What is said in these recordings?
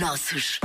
nossos.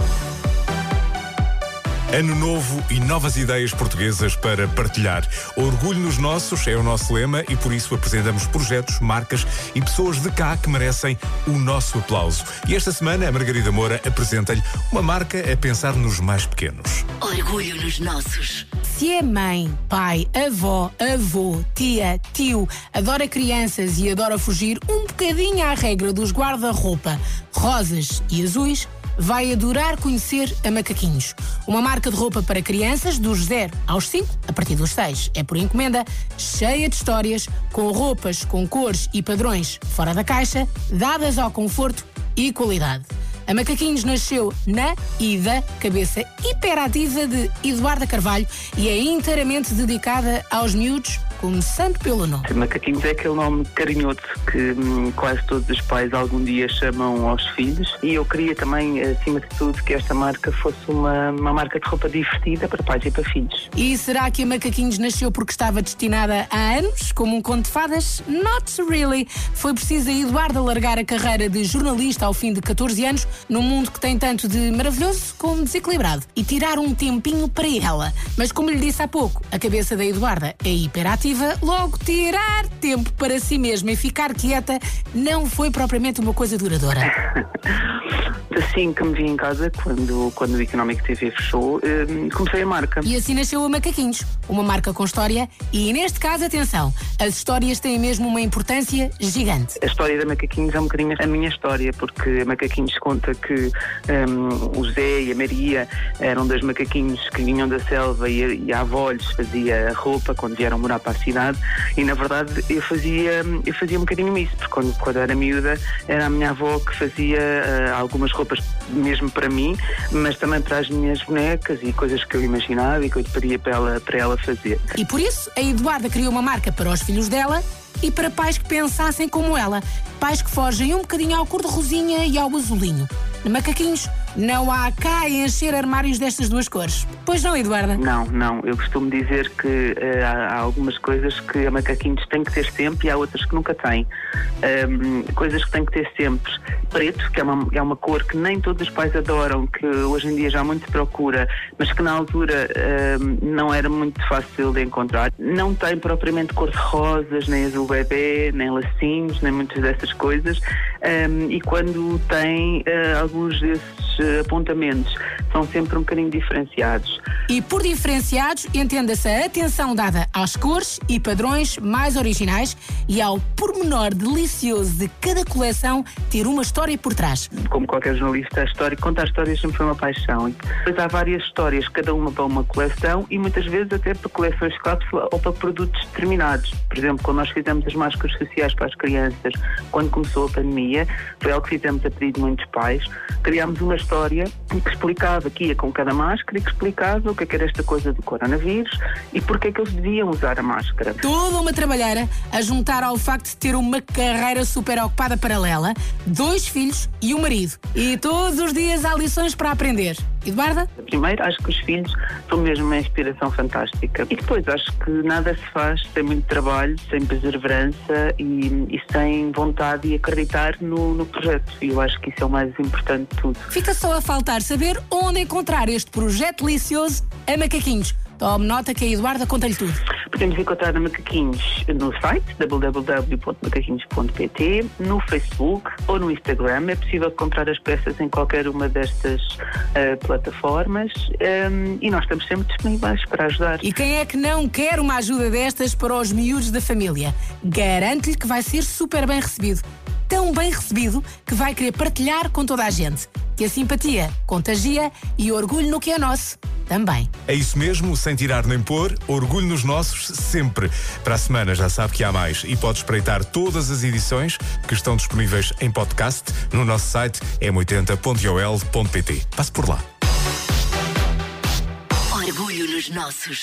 Ano novo e novas ideias portuguesas para partilhar. Orgulho nos nossos é o nosso lema e por isso apresentamos projetos, marcas e pessoas de cá que merecem o nosso aplauso. E esta semana a Margarida Moura apresenta-lhe uma marca a pensar nos mais pequenos. Orgulho nos nossos. Se é mãe, pai, avó, avô, tia, tio, adora crianças e adora fugir um bocadinho à regra dos guarda-roupa rosas e azuis, vai adorar conhecer a Macaquinhos. Uma marca de roupa para crianças dos 0 aos 5, a partir dos 6. É por encomenda, cheia de histórias, com roupas com cores e padrões fora da caixa, dadas ao conforto e qualidade. A Macaquinhos nasceu na e da cabeça hiperativa de Eduarda Carvalho e é inteiramente dedicada aos miúdos começando pelo nome. Macaquinhos é aquele nome carinhoso que hum, quase todos os pais algum dia chamam aos filhos e eu queria também, acima de tudo, que esta marca fosse uma, uma marca de roupa divertida para pais e para filhos. E será que a Macaquinhos nasceu porque estava destinada há anos, como um conto de fadas? Not really. Foi preciso a Eduarda largar a carreira de jornalista ao fim de 14 anos, num mundo que tem tanto de maravilhoso como desequilibrado, e tirar um tempinho para ela. Mas como lhe disse há pouco, a cabeça da Eduarda é hiperativa logo tirar tempo para si mesma e ficar quieta não foi propriamente uma coisa duradoura. Assim que me vi em casa, quando, quando o Economic TV fechou, hum, comecei a marca. E assim nasceu a Macaquinhos, uma marca com história e, neste caso, atenção, as histórias têm mesmo uma importância gigante. A história da Macaquinhos é um bocadinho a minha história, porque a Macaquinhos conta que um, o Zé e a Maria eram dois macaquinhos que vinham da selva e a, e a avó lhes fazia roupa quando vieram morar para a cidade e na verdade eu fazia, eu fazia um bocadinho isso, porque quando, quando era miúda era a minha avó que fazia uh, algumas roupas mesmo para mim, mas também para as minhas bonecas e coisas que eu imaginava e que eu pedia para ela, para ela fazer. E por isso a Eduarda criou uma marca para os filhos dela e para pais que pensassem como ela, pais que fogem um bocadinho ao cor-de-rosinha e ao azulinho. Macaquinhos, não há cá encher armários destas duas cores. Pois não, Eduarda? Não, não. Eu costumo dizer que uh, há, há, algumas coisas que a macaquinhos tem que ter sempre e há outras que nunca têm. Um, coisas que tem que ter sempre. Preto, que é uma, é uma cor que nem todos os pais adoram, que hoje em dia já muito se procura, mas que na altura um, não era muito fácil de encontrar. Não tem propriamente cor de rosas, nem azul bebê, nem lacinhos, nem muitas dessas coisas. Um, e quando tem uh, alguns desses apontamentos são sempre um bocadinho diferenciados. E por diferenciados, entenda-se a atenção dada às cores e padrões mais originais e ao pormenor delicioso de cada coleção ter uma história por trás. Como qualquer jornalista, a história, contar histórias sempre foi uma paixão. Depois há várias histórias, cada uma para uma coleção e muitas vezes até para coleções cápsula ou para produtos determinados. Por exemplo, quando nós fizemos as máscaras sociais para as crianças, quando começou a pandemia, foi algo que fizemos a pedido de muitos pais, criámos uma história que explicava que ia com cada máscara e que explicava o que, é que era esta coisa do coronavírus e porque é que eles deviam usar a máscara. Toda uma trabalheira a juntar ao facto de ter uma carreira super ocupada paralela, dois filhos e um marido. E todos os dias há lições para aprender. Eduarda? Primeiro, acho que os filhos são mesmo uma inspiração fantástica. E depois, acho que nada se faz sem muito trabalho, sem perseverança e, e sem vontade e acreditar no, no projeto. E eu acho que isso é o mais importante de tudo. Fica só a faltar saber onde encontrar este projeto delicioso a Macaquinhos. Tome nota que a Eduarda conta-lhe tudo. Podemos encontrar a Macaquinhos no site www.macaquinhos.pt, no Facebook ou no Instagram. É possível comprar as peças em qualquer uma destas uh, plataformas um, e nós estamos sempre disponíveis para ajudar. E quem é que não quer uma ajuda destas para os miúdos da família? Garanto-lhe que vai ser super bem recebido. Tão bem recebido que vai querer partilhar com toda a gente. Que a simpatia contagia e orgulho no que é nosso também. É isso mesmo, sem tirar nem pôr, orgulho nos nossos sempre. Para a semana já sabe que há mais e pode espreitar todas as edições que estão disponíveis em podcast no nosso site m80.ol.pt. Passe por lá. Orgulho nos nossos.